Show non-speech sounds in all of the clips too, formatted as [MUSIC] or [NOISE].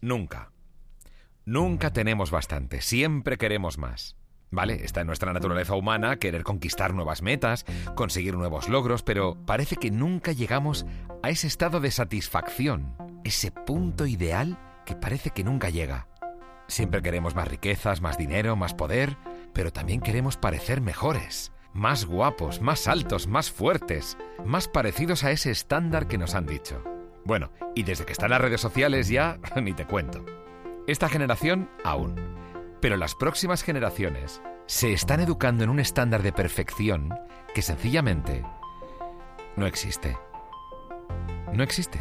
nunca. Nunca tenemos bastante, siempre queremos más. ¿Vale? Está en nuestra naturaleza humana querer conquistar nuevas metas, conseguir nuevos logros, pero parece que nunca llegamos a ese estado de satisfacción, ese punto ideal que parece que nunca llega. Siempre queremos más riquezas, más dinero, más poder, pero también queremos parecer mejores, más guapos, más altos, más fuertes, más parecidos a ese estándar que nos han dicho. Bueno, y desde que están las redes sociales ya, [LAUGHS] ni te cuento. Esta generación aún. Pero las próximas generaciones se están educando en un estándar de perfección que sencillamente no existe. No existe.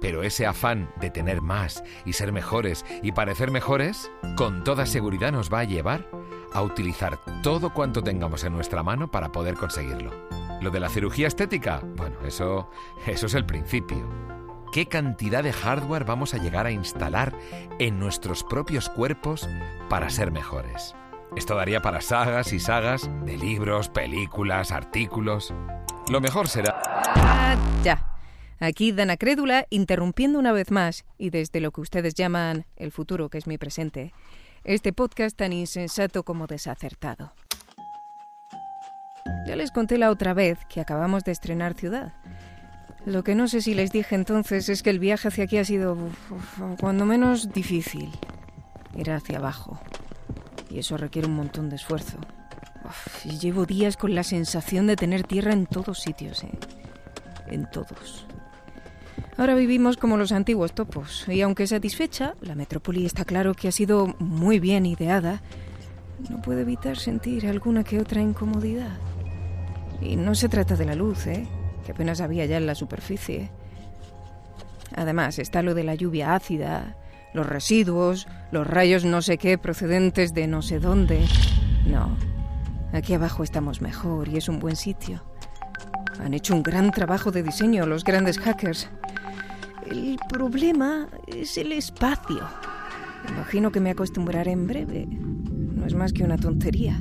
Pero ese afán de tener más y ser mejores y parecer mejores, con toda seguridad nos va a llevar a utilizar todo cuanto tengamos en nuestra mano para poder conseguirlo. Lo de la cirugía estética, bueno, eso, eso es el principio qué cantidad de hardware vamos a llegar a instalar en nuestros propios cuerpos para ser mejores. Esto daría para sagas y sagas de libros, películas, artículos. Lo mejor será... Ah, ya. Aquí Dana Crédula interrumpiendo una vez más, y desde lo que ustedes llaman el futuro, que es mi presente, este podcast tan insensato como desacertado. Ya les conté la otra vez que acabamos de estrenar ciudad. Lo que no sé si les dije entonces es que el viaje hacia aquí ha sido, cuando menos, difícil. Ir hacia abajo. Y eso requiere un montón de esfuerzo. llevo días con la sensación de tener tierra en todos sitios, ¿eh? En todos. Ahora vivimos como los antiguos topos, y aunque satisfecha, la metrópoli está claro que ha sido muy bien ideada, no puedo evitar sentir alguna que otra incomodidad. Y no se trata de la luz, ¿eh? que apenas había ya en la superficie. Además, está lo de la lluvia ácida, los residuos, los rayos no sé qué procedentes de no sé dónde. No, aquí abajo estamos mejor y es un buen sitio. Han hecho un gran trabajo de diseño los grandes hackers. El problema es el espacio. Imagino que me acostumbraré en breve. No es más que una tontería.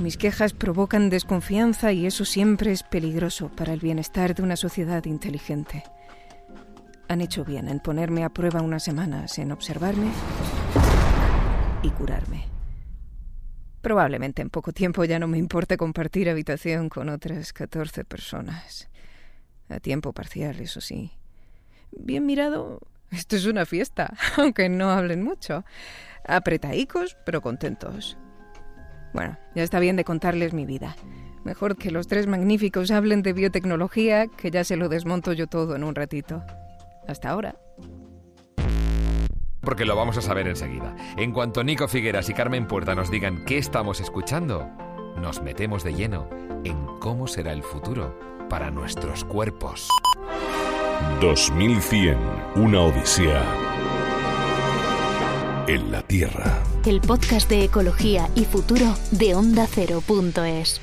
Mis quejas provocan desconfianza y eso siempre es peligroso para el bienestar de una sociedad inteligente. Han hecho bien en ponerme a prueba unas semanas, en observarme y curarme. Probablemente en poco tiempo ya no me importe compartir habitación con otras 14 personas. A tiempo parcial, eso sí. Bien mirado, esto es una fiesta, [LAUGHS] aunque no hablen mucho. Apretadicos, pero contentos. Bueno, ya está bien de contarles mi vida. Mejor que los tres magníficos hablen de biotecnología, que ya se lo desmonto yo todo en un ratito. Hasta ahora. Porque lo vamos a saber enseguida. En cuanto Nico Figueras y Carmen Puerta nos digan qué estamos escuchando, nos metemos de lleno en cómo será el futuro para nuestros cuerpos. 2100, una odisea en la Tierra. El podcast de ecología y futuro de Onda Cero.es.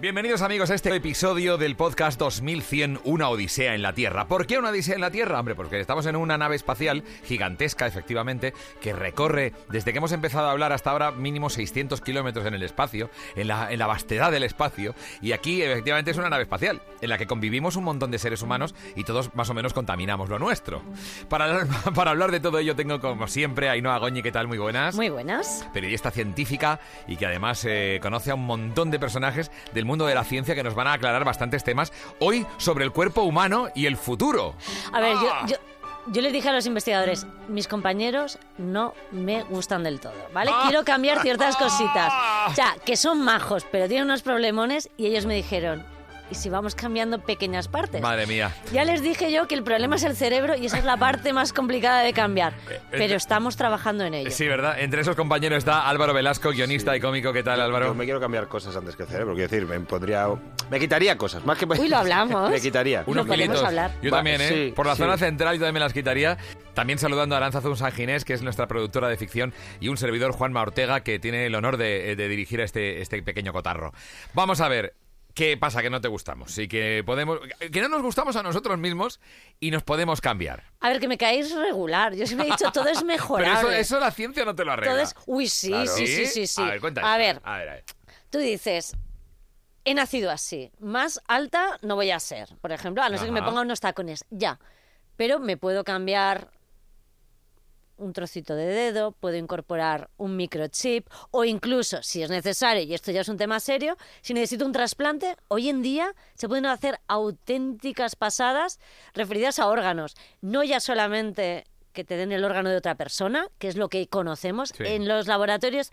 Bienvenidos amigos a este episodio del podcast 2100, una odisea en la Tierra. ¿Por qué una odisea en la Tierra? Hombre, porque estamos en una nave espacial gigantesca, efectivamente, que recorre, desde que hemos empezado a hablar hasta ahora, mínimo 600 kilómetros en el espacio, en la, en la vastedad del espacio, y aquí efectivamente es una nave espacial, en la que convivimos un montón de seres humanos y todos más o menos contaminamos lo nuestro. Para, [LAUGHS] para hablar de todo ello tengo, como siempre, a Ainhoa Goñi, ¿qué tal? Muy buenas. Muy buenas. Periodista científica y que además eh, conoce a un montón de personajes del mundo de la ciencia que nos van a aclarar bastantes temas hoy sobre el cuerpo humano y el futuro. A ver, yo, yo, yo les dije a los investigadores, mis compañeros no me gustan del todo, ¿vale? Quiero cambiar ciertas cositas. [LAUGHS] O sea, que son majos, pero tienen unos problemones y ellos me dijeron, y si vamos cambiando pequeñas partes. Madre mía. Ya les dije yo que el problema es el cerebro y esa es la parte más complicada de cambiar. Pero estamos trabajando en ello. Sí, ¿verdad? Entre esos compañeros está Álvaro Velasco, guionista y cómico. ¿Qué tal, Álvaro? Yo me quiero cambiar cosas antes que el cerebro. Quiero decir, me pondría... Me quitaría cosas, más que... Uy, lo [LAUGHS] hablamos. me quitaría. Unos Lo podemos kilitos. hablar. Yo Va, también, ¿eh? sí, Por la sí. zona central yo también me las quitaría. También saludando a Aranza Zun San Ginés, que es nuestra productora de ficción, y un servidor, Juanma Ortega, que tiene el honor de, de dirigir a este, este pequeño cotarro. Vamos a ver. ¿Qué pasa? Que no te gustamos y que podemos. que no nos gustamos a nosotros mismos y nos podemos cambiar. A ver, que me caéis regular. Yo siempre he dicho, todo es [LAUGHS] Pero mejorable. eso, eso la ciencia no te lo arregla. Todo es... Uy, sí, Claro. sí, sí, sí, sí. A ver, cuenta. A ver, A ver, a ver. tú dices, he nacido así. Más alta no voy a ser, por ejemplo, a no ser que me ponga unos tacones. Ya. pero me puedo cambiar un trocito de dedo, puedo incorporar un microchip o incluso, si es necesario, y esto ya es un tema serio, si necesito un trasplante, hoy en día se pueden hacer auténticas pasadas referidas a órganos, no ya solamente que te den el órgano de otra persona, que es lo que conocemos. Sí. En los laboratorios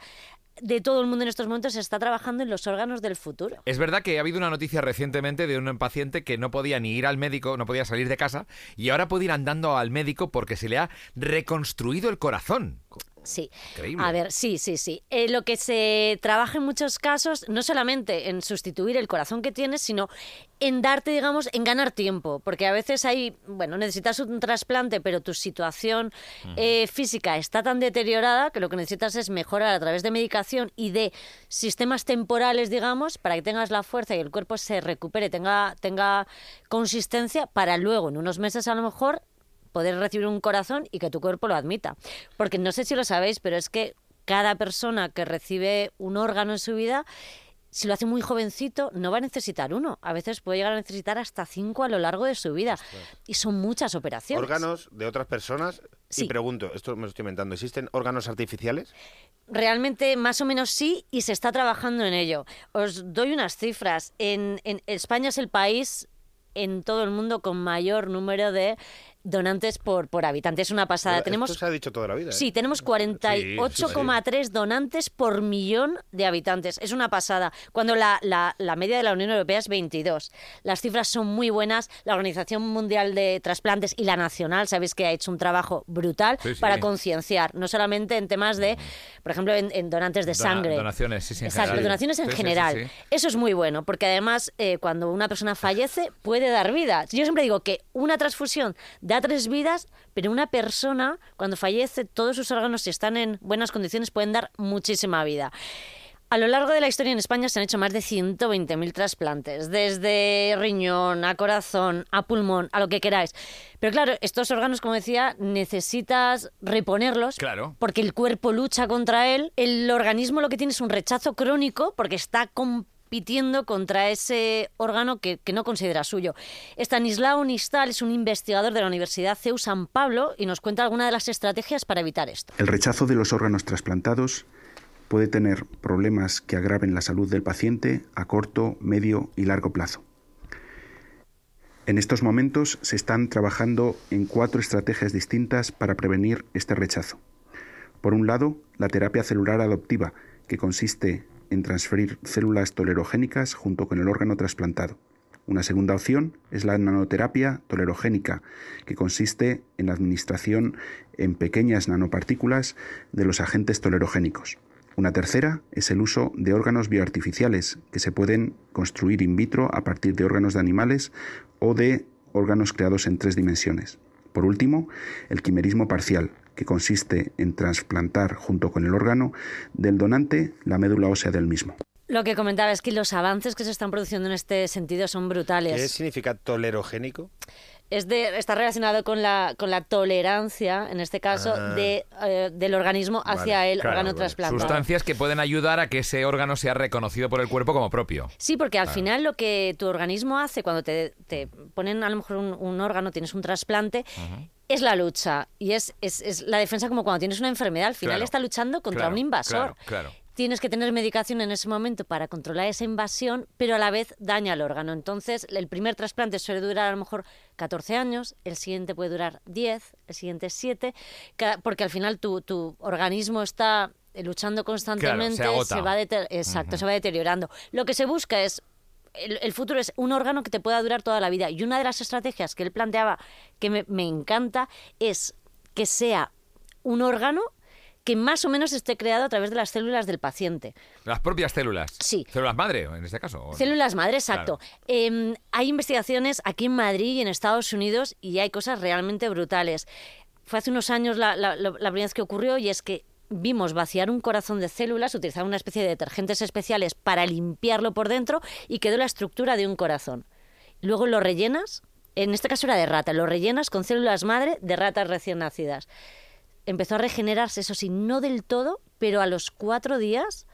de todo el mundo en estos momentos se está trabajando en los órganos del futuro. Es verdad que ha habido una noticia recientemente de un paciente que no podía ni ir al médico, no podía salir de casa y ahora puede ir andando al médico porque se le ha reconstruido el corazón. Sí. Increíble. A ver, sí, sí, sí. Eh, lo que se trabaja en muchos casos, no solamente en sustituir el corazón que tienes, sino en darte, digamos, en ganar tiempo. Porque a veces hay, bueno, necesitas un trasplante, pero tu situación eh, física está tan deteriorada que lo que necesitas es mejorar a través de medicación y de sistemas temporales, digamos, para que tengas la fuerza y el cuerpo se recupere, tenga, tenga consistencia para luego, en unos meses a lo mejor, poder recibir un corazón y que tu cuerpo lo admita. Porque no sé si lo sabéis, pero es que cada persona que recibe un órgano en su vida, si lo hace muy jovencito, no va a necesitar uno. A veces puede llegar a necesitar hasta cinco a lo largo de su vida. Y son muchas operaciones. Órganos de otras personas. Sí. Y pregunto, esto me lo estoy inventando, ¿existen órganos artificiales? Realmente, más o menos sí, y se está trabajando en ello. Os doy unas cifras. En, en España es el país en todo el mundo con mayor número de donantes por, por habitante. Es una pasada. Pero tenemos Esto se ha dicho toda la vida. ¿eh? Sí, tenemos 48,3 donantes por millón de habitantes. Es una pasada. Cuando la, la- la media de la Unión Europea es 22. Las cifras son muy buenas. La Organización Mundial de Trasplantes y la Nacional, sabéis que ha hecho un trabajo brutal Sí, sí. para concienciar, no solamente en temas de, por ejemplo, en, en donantes de Dona- sangre. donaciones, sí, sí, en Exacto, general. donaciones en Sí, sí, sí, general. sí. Eso es muy bueno, porque además eh, cuando una persona fallece puede dar vida. Yo siempre digo que una transfusión da tres vidas, pero una persona cuando fallece todos sus órganos si están en buenas condiciones pueden dar muchísima vida. A lo largo de la historia en España se han hecho más de 120.000 trasplantes, desde riñón a corazón, a pulmón, a lo que queráis. Pero claro, estos órganos, como decía, necesitas reponerlos Claro. porque el cuerpo lucha contra él. El organismo lo que tiene es un rechazo crónico porque está compitiendo contra ese órgano que, no considera suyo. Stanislao Nistal es un investigador de la Universidad CEU San Pablo y nos cuenta algunas de las estrategias para evitar esto. El rechazo de los órganos trasplantados puede tener problemas que agraven la salud del paciente a corto, medio y largo plazo. En estos momentos se están trabajando en cuatro estrategias distintas para prevenir este rechazo. Por un lado, la terapia celular adoptiva, que consiste en transferir células tolerogénicas junto con el órgano trasplantado. Una segunda opción es la nanoterapia tolerogénica, que consiste en la administración en pequeñas nanopartículas de los agentes tolerogénicos. Una tercera es el uso de órganos bioartificiales, que se pueden construir in vitro a partir de órganos de animales o de órganos creados en tres dimensiones. Por último, el quimerismo parcial, que consiste en trasplantar junto con el órgano del donante la médula ósea del mismo. Lo que comentaba es que los avances que se están produciendo en este sentido son brutales. ¿Qué significa tolerogénico? Es de, está relacionado con la, con la tolerancia, en este caso, Ah. de, eh, del organismo hacia Vale, el claro, órgano vale. trasplantado. Sustancias que pueden ayudar a que ese órgano sea reconocido por el cuerpo como propio. Sí, porque al final lo que tu organismo hace cuando te, te ponen a lo mejor un, un órgano, tienes un trasplante, es la lucha. Y es, es, es la defensa como cuando tienes una enfermedad. Al final Claro, está luchando contra claro, un invasor. claro, claro. Tienes que tener medicación en ese momento para controlar esa invasión, pero a la vez daña el órgano. Entonces, el primer trasplante suele durar a lo mejor 14 años, el siguiente puede durar 10, el siguiente 7, ca- porque al final tu, tu organismo está luchando constantemente, agota. va deter- exacto, se va deteriorando. Lo que se busca es el, el futuro es un órgano que te pueda durar toda la vida. Y una de las estrategias que él planteaba que me, me encanta es que sea un órgano que más o menos esté creado a través de las células del paciente. Las propias células. Sí. Células madre, en este caso. Células madre, exacto. Eh, hay investigaciones aquí en Madrid y en Estados Unidos y hay cosas realmente brutales. Fue hace unos años la- la primera vez que ocurrió y es que vimos vaciar un corazón de células, utilizar una especie de detergentes especiales para limpiarlo por dentro y quedó la estructura de un corazón. Luego lo rellenas, en este caso era de rata, lo rellenas con células madre de ratas recién nacidas. Empezó a regenerarse, eso sí, no del todo, pero a los cuatro días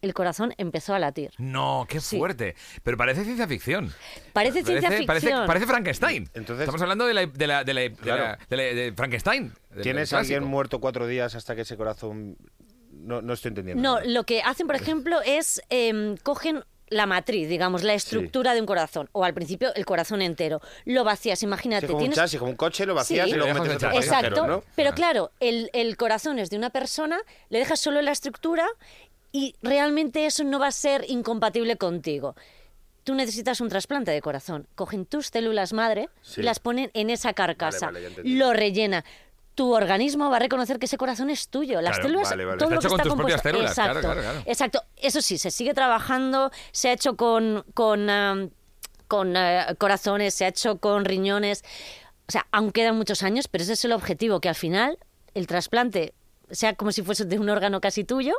el corazón empezó a latir. No, qué Sí. fuerte. Pero parece ciencia ficción. Parece ciencia Parece, ficción. parece Frankenstein. Entonces- Estamos hablando de, la, de, la, de, la- de Claro. la- de la- de Frankenstein. ¿Tienes clásico. alguien muerto cuatro días hasta que ese corazón... No, no estoy entendiendo. No, lo que hacen, por [LAUGHS] ejemplo, es em, cogen la matriz, digamos, la estructura de un corazón, o al principio el corazón entero. Lo vacías, imagínate. Sí, como un tienes... chasis, como un coche, lo vacías Sí. y luego metes otro Exacto, ¿no? pero Ah. claro, el, el corazón es de una persona, le dejas solo la estructura y realmente eso no va a ser incompatible contigo. Tú necesitas un trasplante de corazón. Cogen tus células madre Sí. y las ponen en esa carcasa. Vale, vale, lo rellena. Tu organismo va a reconocer que ese corazón es tuyo. Las Claro, células, vale, vale. todo Está lo que hecho con está tus propias células, Exacto, claro, claro. exacto. Eso sí, se sigue trabajando. Se ha hecho con, con, ah, con eh, corazones, se ha hecho con riñones. O sea, aún quedan muchos años, pero ese es el objetivo, que al final el trasplante sea como si fuese de un órgano casi tuyo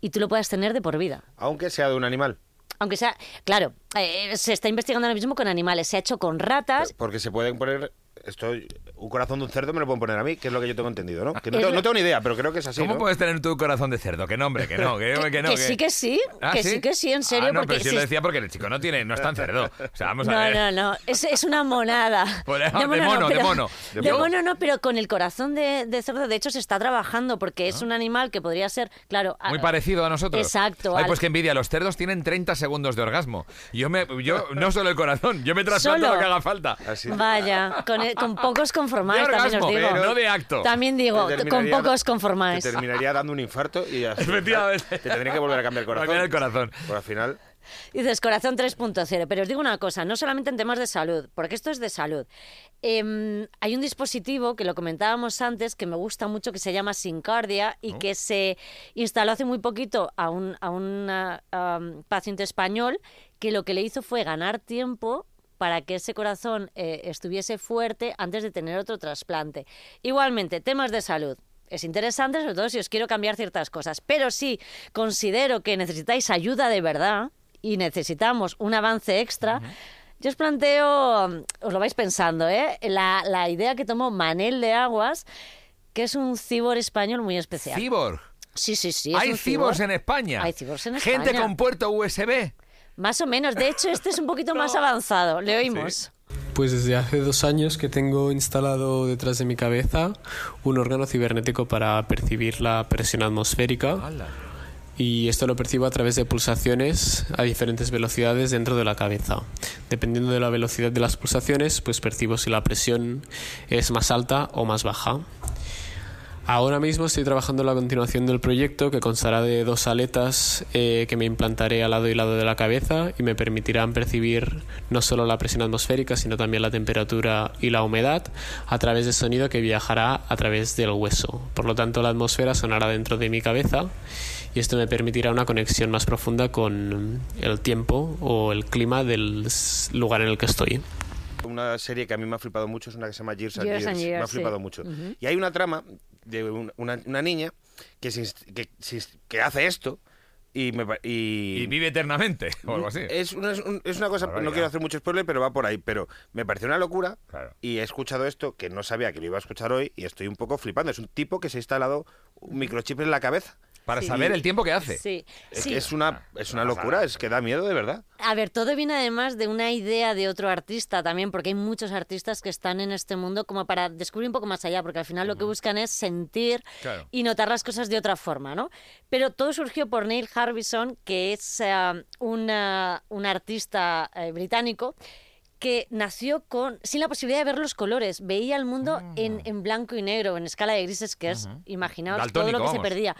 y tú lo puedas tener de por vida. Aunque sea de un animal. Aunque sea, claro, eh, se está investigando ahora mismo con animales, se ha hecho con ratas. Porque se pueden poner... Esto, un corazón de un cerdo me lo pueden poner a mí, que es lo que yo tengo entendido, ¿no? Que no, Es tengo, no ni idea, pero creo que es así, ¿Cómo ¿no? puedes tener tu corazón de cerdo? Que no, hombre, que no, que, que no. que sí, que sí, ¿Ah, que sí, que sí, en serio, Ah, no, porque pero si si lo decía porque el chico no tiene, no es tan cerdo. O sea, vamos a No, ver. no, no, es, es una monada. [LAUGHS] Pues, de mono, de pero- mono. De De mono. mono no, pero con el corazón de, de cerdo, de hecho, se está trabajando porque es un animal que podría ser, claro... Muy a- parecido a nosotros. Exacto. Ay, al- pues que envidia. Los cerdos tienen 30 segundos de orgasmo. Yo, me, yo no solo el corazón, yo me trasplanto lo que haga falta. Así. Vaya, con, con [LAUGHS] pocos conformáis, De también os digo. pero no de acto. También digo, con pocos conformáis. Te terminaría dando un infarto y así. [LAUGHS] Efectivamente. Te tendría que volver a cambiar el corazón. Cambiar el corazón. Pues al final... Dices corazón 3.0, pero os digo una cosa, no solamente en temas de salud, porque esto es de salud. Em, hay un dispositivo que lo comentábamos antes que me gusta mucho que se llama Sincardia y que se instaló hace muy poquito a un, a un paciente español que lo que le hizo fue ganar tiempo para que ese corazón eh, estuviese fuerte antes de tener otro trasplante. Igualmente, temas de salud. Es interesante, sobre todo si os quiero cambiar ciertas cosas. Pero si considero que necesitáis ayuda de verdad y necesitamos un avance extra, yo os planteo, os lo vais pensando, ¿eh? la, la idea que tomó Manel de Aguas, que es un cibor español muy especial. Cyborg. Sí, sí, sí. es Hay cibors cibor. en España. Hay cibors en Gente España. con puerto USB. Más o menos. De hecho, este es un poquito más [LAUGHS] avanzado. Le oímos. Pues desde hace dos años que tengo instalado detrás de mi cabeza un órgano cibernético para percibir la presión atmosférica y esto lo percibo a través de pulsaciones a diferentes velocidades dentro de la cabeza. Dependiendo de la velocidad de las pulsaciones, pues percibo si la presión es más alta o más baja. Ahora mismo estoy trabajando en la continuación del proyecto que constará de dos aletas eh, que me implantaré al lado y lado de la cabeza y me permitirán percibir no solo la presión atmosférica sino también la temperatura y la humedad a través de sonido que viajará a través del hueso. Por lo tanto la atmósfera sonará dentro de mi cabeza y esto me permitirá una conexión más profunda con el tiempo o el clima del lugar en el que estoy. Una serie que a mí me ha flipado mucho es una que se llama Years and Years Years. and me ha Years, sí. flipado mucho. Y hay una trama de un- una, una niña que, se hace esto y, me, y, Y vive eternamente, o algo así. Es una, es un- es una cosa, no quiero hacer mucho spoiler, pero va por ahí. Pero me pareció una locura Claro. y he escuchado esto que no sabía que lo iba a escuchar hoy y estoy un poco flipando. Es un tipo que se ha instalado un microchip en la cabeza. Para Sí. saber el tiempo que hace. Sí. Es, sí. que es una, es una locura, es que da miedo de verdad. A ver, todo viene además de una idea de otro artista también, porque hay muchos artistas que están en este mundo como para descubrir un poco más allá, porque al final lo que buscan es sentir Claro. y notar las cosas de otra forma, ¿no? Pero todo surgió por Neil Harbison, que es una- un artista eh, británico que nació con sin la posibilidad de ver los colores, veía el mundo Ah. en, en blanco y negro, en escala de grises, que es, imaginaos todo lo que se perdía.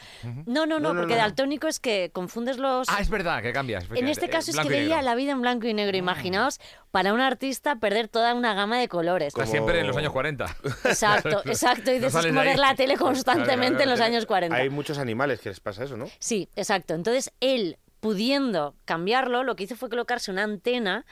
No, no, no, No, no, porque no. daltónico es que confundes los... Ah, es verdad, que cambias. En este caso es que veía la vida en blanco y negro. Imaginaos, para un artista perder toda una gama de colores. Está Como- siempre en los años 40. Exacto, [LAUGHS] exacto. Y No dices, es como ver la tele constantemente en los años 40. Hay muchos animales que les pasa eso, ¿no? Sí, exacto. Entonces él, pudiendo cambiarlo, lo que hizo fue colocarse una antena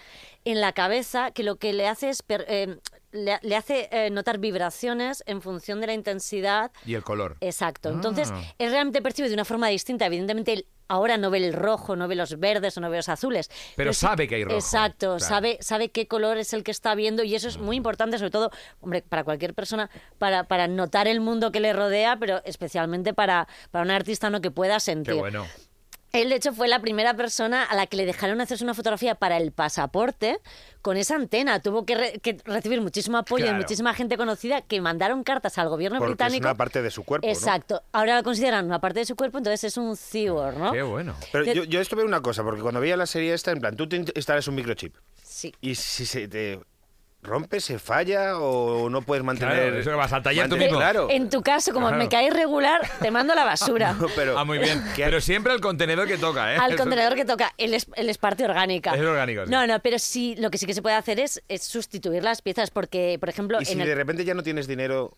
en la cabeza que lo que le hace es per- eh, le, le hace eh, notar vibraciones en función de la intensidad. Y el color. Exacto. Entonces Ah. él realmente percibe de una forma distinta. Evidentemente él ahora no ve el rojo, no ve los verdes o no ve los azules. Pero sabe que hay rojo, Exacto, claro. sabe, sabe qué color es el que está viendo y eso es muy importante, sobre todo, hombre, para cualquier persona, para, para notar el mundo que le rodea, pero especialmente para, para un artista no que pueda sentir. Qué bueno. Él, de hecho, fue la primera persona a la que le dejaron hacerse una fotografía para el pasaporte con esa antena. Tuvo que, re- que recibir muchísimo apoyo de muchísima gente conocida que mandaron cartas al gobierno Porque es británico. una parte de su cuerpo, ¿no? Exacto. Ahora lo consideran una parte de su cuerpo, entonces es un cyborg, ¿no? Qué bueno. Pero De- yo, yo esto veo una cosa, porque cuando veía la serie esta, en plan, tú te in- instalas un microchip Sí. y si se te rompe, se falla o no puedes mantener... Claro, eso que vas al taller tú mantener- mismo. Claro. En tu caso, como Claro. me caes regular, te mando a la basura. [LAUGHS] No, pero, Ah, muy bien. ¿qué- Pero siempre al contenedor que toca, ¿eh? Al Eso- contenedor que toca, el es, el es parte orgánica. Es orgánico, sí. No, no, pero sí, lo que sí que se puede hacer es, es sustituir las piezas, porque, por ejemplo, Y si en el- de repente ya no tienes dinero...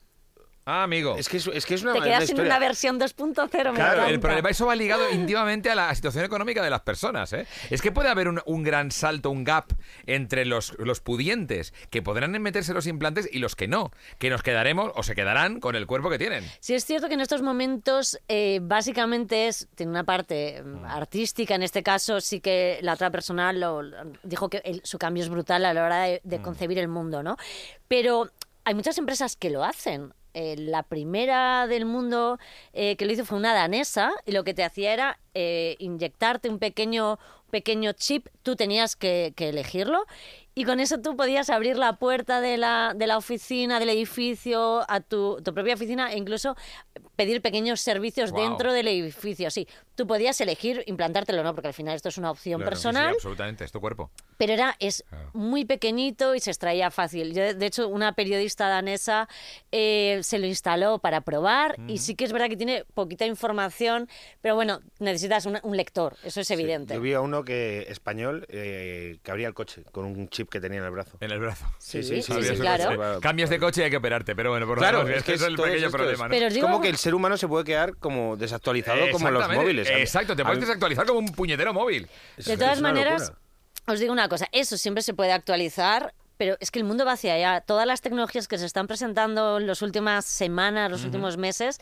Ah, amigo. Es que es, es que es una, te quedas sin una versión 2.0. me Claro, el problema, eso va ligado íntimamente a la situación económica de las personas. ¿eh? Es que puede haber un, un gran salto, un gap entre los, los pudientes que podrán meterse los implantes y los que no, que nos quedaremos o se quedarán con el cuerpo que tienen. Sí, es cierto que en estos momentos eh, básicamente es, tiene una parte mm, artística, en este caso sí que la otra persona lo, dijo que el- su cambio es brutal a la hora de, de concebir el mundo, ¿no? Pero hay muchas empresas que lo hacen. Eh, la primera del mundo eh, que lo hizo fue una danesa y lo que te hacía era eh, inyectarte un pequeño, pequeño chip, tú tenías que, que elegirlo y con eso tú podías abrir la puerta de la, de la oficina, del edificio, a tu, tu propia oficina e incluso pedir pequeños servicios dentro del edificio. Sí, tú podías elegir implantártelo o no, porque al final esto es una opción Claro, sí, sí, personal, absolutamente, es tu cuerpo. pero era es Claro. muy pequeñito y se extraía fácil. Yo, de hecho, una periodista danesa eh, se lo instaló para probar y sí que es verdad que tiene poquita información, pero bueno, necesitas un, un lector, eso es evidente. Yo vi a uno que español eh, que abría el coche con un chip que tenía en el brazo. En el brazo. Sí, sí, sí, sí, sí, sí, claro. sí. Cambias de coche y hay que operarte, pero bueno, por lo Claro, menos, es que es el pequeño problema, es- ¿no? Pero os Es digo- como que el ser humano se puede quedar como desactualizado como los móviles. Exacto, te puedes desactualizar como un puñetero móvil. es- De todas maneras, locura. os digo una cosa, eso siempre se puede actualizar, pero es que el mundo va hacia allá. Todas las tecnologías que se están presentando en las últimas semanas, los últimos meses,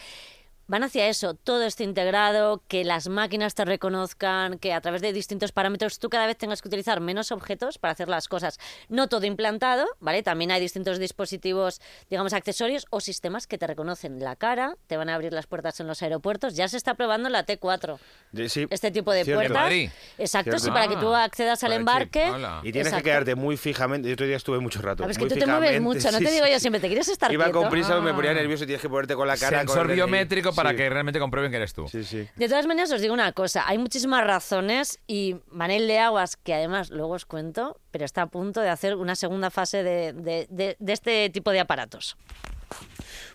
van hacia eso. Todo esté integrado, que las máquinas te reconozcan, que a través de distintos parámetros tú cada vez tengas que utilizar menos objetos para hacer las cosas. No todo implantado, ¿vale? También hay distintos dispositivos, digamos, accesorios o sistemas que te reconocen la cara, te van a abrir las puertas en los aeropuertos. Ya se está probando en la T4 De- sí, este tipo de cierto. ¿En puertas. Madrid? Exacto, Cierto. sí, para que tú Ah, accedas al embarque. Y tienes Exacto. que quedarte muy fijamente. Yo otro día estuve mucho rato. Sabes que muy tú te mueves mucho, no sí, te digo yo siempre, te quieres estar Iba quieto. con prisa, me Ah. ponía nervioso y tienes que ponerte con la cara. con Sensor el- biométrico para Sí. que realmente comprueben que eres tú. Sí, sí. De todas maneras, os digo una cosa, hay muchísimas razones y Manel de Aguas, que además luego os cuento, pero está a punto de hacer una segunda fase de, de- de- de este tipo de aparatos.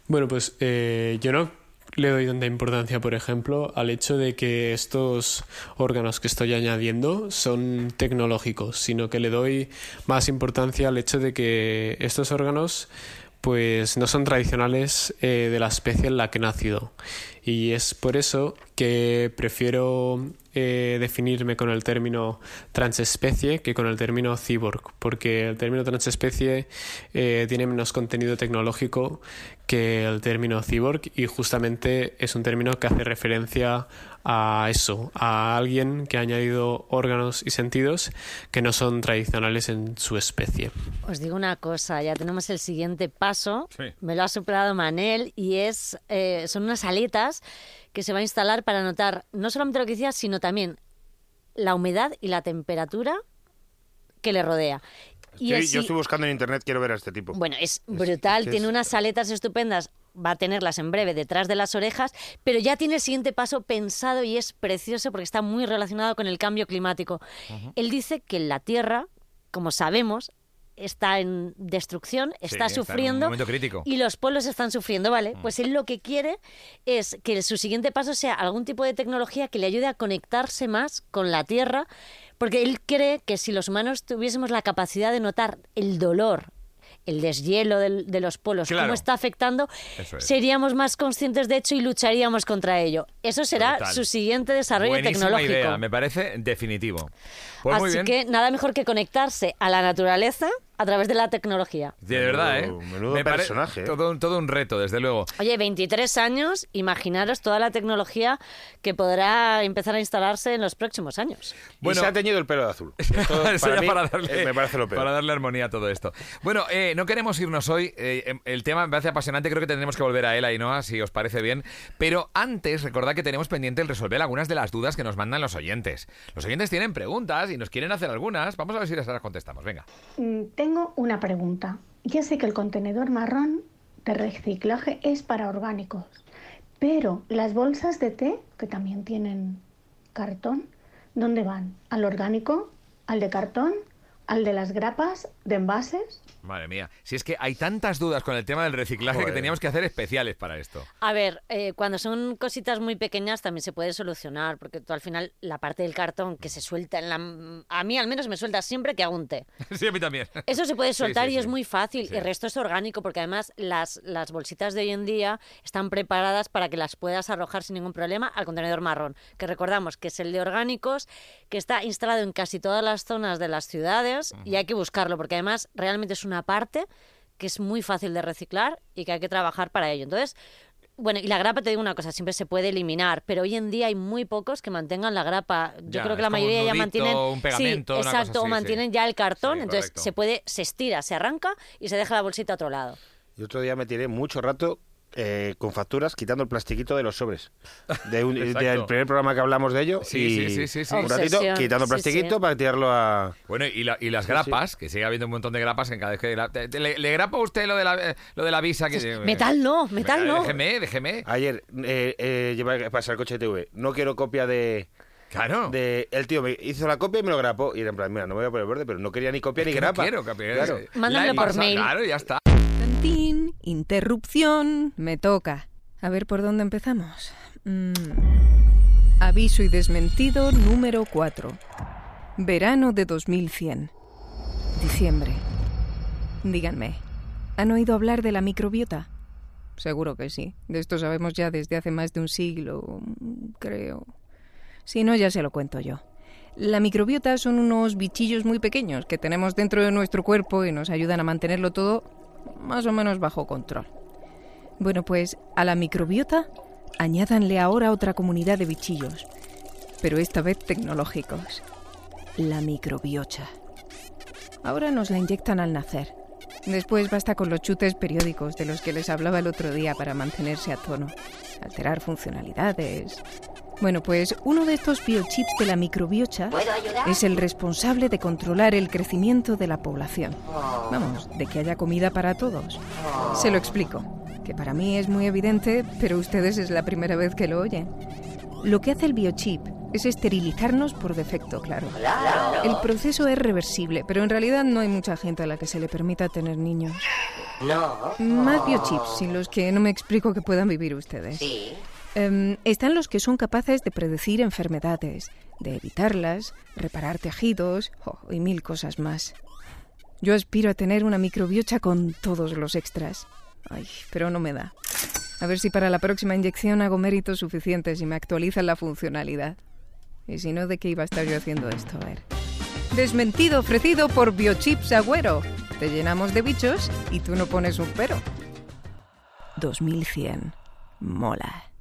Bueno, pues eh, yo no le doy tanta importancia, por ejemplo, al hecho de que estos órganos que estoy añadiendo son tecnológicos, sino que le doy más importancia al hecho de que estos órganos pues no son tradicionales eh, de la especie en la que he nacido. Y es por eso que prefiero eh, definirme con el término transespecie que con el término cyborg, porque el término transespecie eh, tiene menos contenido tecnológico que el término cyborg y justamente es un término que hace referencia a eso, a alguien que ha añadido órganos y sentidos que no son tradicionales en su especie. Os digo una cosa, ya tenemos el siguiente paso, Sí. me lo ha superado Manel, y es eh, son unas aletas que se va a instalar para notar no solamente lo que decía, sino también la humedad y la temperatura que le rodea. Y Sí, así- Yo estoy buscando en internet, quiero ver a este tipo. Bueno, es brutal, tiene unas aletas estupendas, va a tenerlas en breve detrás de las orejas, pero ya tiene el siguiente paso pensado y es precioso porque está muy relacionado con el cambio climático. Él dice que la Tierra, como sabemos, está en destrucción, está está un sufriendo momento crítico. y los pueblos están sufriendo, ¿vale? Pues él lo que quiere es que su siguiente paso sea algún tipo de tecnología que le ayude a conectarse más con la Tierra, porque él cree que si los humanos tuviésemos la capacidad de notar el dolor, el deshielo del- de los polos, Claro. cómo está afectando, es. seríamos más conscientes de hecho y lucharíamos contra ello. Eso será su siguiente desarrollo Buenísima tecnológico. idea, me parece definitivo. Pues muy Así bien. que nada mejor que conectarse a la naturaleza a través de la tecnología. De verdad, ¿eh? Menudo- Me personaje, ¿eh? Todo, un- todo un reto, desde luego. Oye, 23 años, imaginaros toda la tecnología que podrá empezar a instalarse en los próximos años. Bueno. y se ha teñido el pelo de azul. [LAUGHS] Esto, Eso para ya mí, para darle, eh, me parece lo peor. para darle armonía a todo esto. Bueno, eh, no queremos irnos hoy. eh, em, el tema me parece apasionante. Creo que tendremos que volver a él, Ainhoa, si os parece bien. Pero antes, recordad que tenemos pendiente el resolver algunas de las dudas que nos mandan los oyentes. Los oyentes tienen preguntas y nos quieren hacer algunas. Vamos a ver si las contestamos. Venga. Mm, Tengo una pregunta. Ya sé que el contenedor marrón de reciclaje es para orgánicos, pero las bolsas de té, que también tienen cartón, ¿dónde van? ¿Al orgánico? ¿Al de cartón? ¿Al de las grapas? ¿De envases? Madre mía. Si es que hay tantas dudas con el tema del reciclaje que teníamos que hacer especiales para esto. A ver, eh, cuando son cositas muy pequeñas también se puede solucionar, porque tú al final la parte del cartón que se suelta en la... A mí al menos me suelta siempre que hago un té. sí, a mí también. Eso se puede soltar sí, y es muy fácil. Sí. El resto es orgánico, porque además las, las bolsitas de hoy en día están preparadas para que las puedas arrojar sin ningún problema al contenedor marrón, que recordamos que es el de orgánicos, que está instalado en casi todas las zonas de las ciudades y hay que buscarlo, porque además realmente es una parte que es muy fácil de reciclar y que hay que trabajar para ello. Entonces, bueno, y la grapa, te digo una cosa, siempre se puede eliminar, pero hoy en día hay muy pocos que mantengan la grapa. Yo Ya, creo que la mayoría ya mantienen. un pegamento, sí, una cosa exacto, así, sí. mantienen ya el cartón, Sí, entonces correcto. se puede, se estira, se arranca y se deja la bolsita a otro lado. Y otro día me tiré mucho rato eh, con facturas quitando el plastiquito de los sobres. [LAUGHS] De un- del primer programa que hablamos de ello. Sí, y sí, sí, sí, sí. Un ratito Obsesión, quitando plastiquito sí. para tirarlo a... Bueno, y, la- y las grapas, que sigue habiendo un montón de grapas en cada vez que... gra- te- te- ¿Le, le grapa usted lo de la, eh, lo de la visa? Que, Metal no, metal no. Déjeme, déjeme. Ayer eh, eh, lleva a pasar el coche de TV. No quiero copia de... Claro. de- el tío me hizo la copia y me lo grapó. Y era en plan, mira, no me voy a poner verde, pero no quería ni copia ni Que no grapa. quiero copiar. Claro. Eh, Mándamelo por pasa- mail. Claro, ya está. Interrupción, me toca. A ver por dónde empezamos. Mm. Aviso y desmentido número 4. Verano de 2100. Diciembre. Díganme, ¿han oído hablar de la microbiota? Seguro que sí. De esto sabemos ya desde hace más de un siglo, creo. Si no, ya se lo cuento yo. La microbiota son unos bichillos muy pequeños que tenemos dentro de nuestro cuerpo y nos ayudan a mantenerlo todo más o menos bajo control. Bueno, pues a la microbiota añádanle ahora otra comunidad de bichillos, pero esta vez tecnológicos. La microbiota. Ahora nos la inyectan al nacer. Después basta con los chutes periódicos de los que les hablaba el otro día para mantenerse a tono, alterar funcionalidades. Bueno, pues uno de estos biochips de la microbiota es el responsable de controlar el crecimiento de la población. Vamos, de que haya comida para todos. Se lo explico, que para mí es muy evidente, pero ustedes es la primera vez que lo oyen. Lo que hace el biochip es esterilizarnos por defecto, claro. El proceso es reversible, pero en realidad no hay mucha gente a la que se le permita tener niños. No. Más biochips, sin los que no me explico que puedan vivir ustedes. Sí. Em, están los que son capaces de predecir enfermedades, de evitarlas, reparar tejidos oh, y mil cosas más. Yo aspiro a tener una microbiota con todos los extras. Ay, pero no me da. A ver si para la próxima inyección hago méritos suficientes y me actualizan la funcionalidad. Y si no, ¿de qué iba a estar yo haciendo esto? A ver. Desmentido ofrecido por Biochips Agüero. Te llenamos de bichos y tú no pones un pero. 2100. Mola.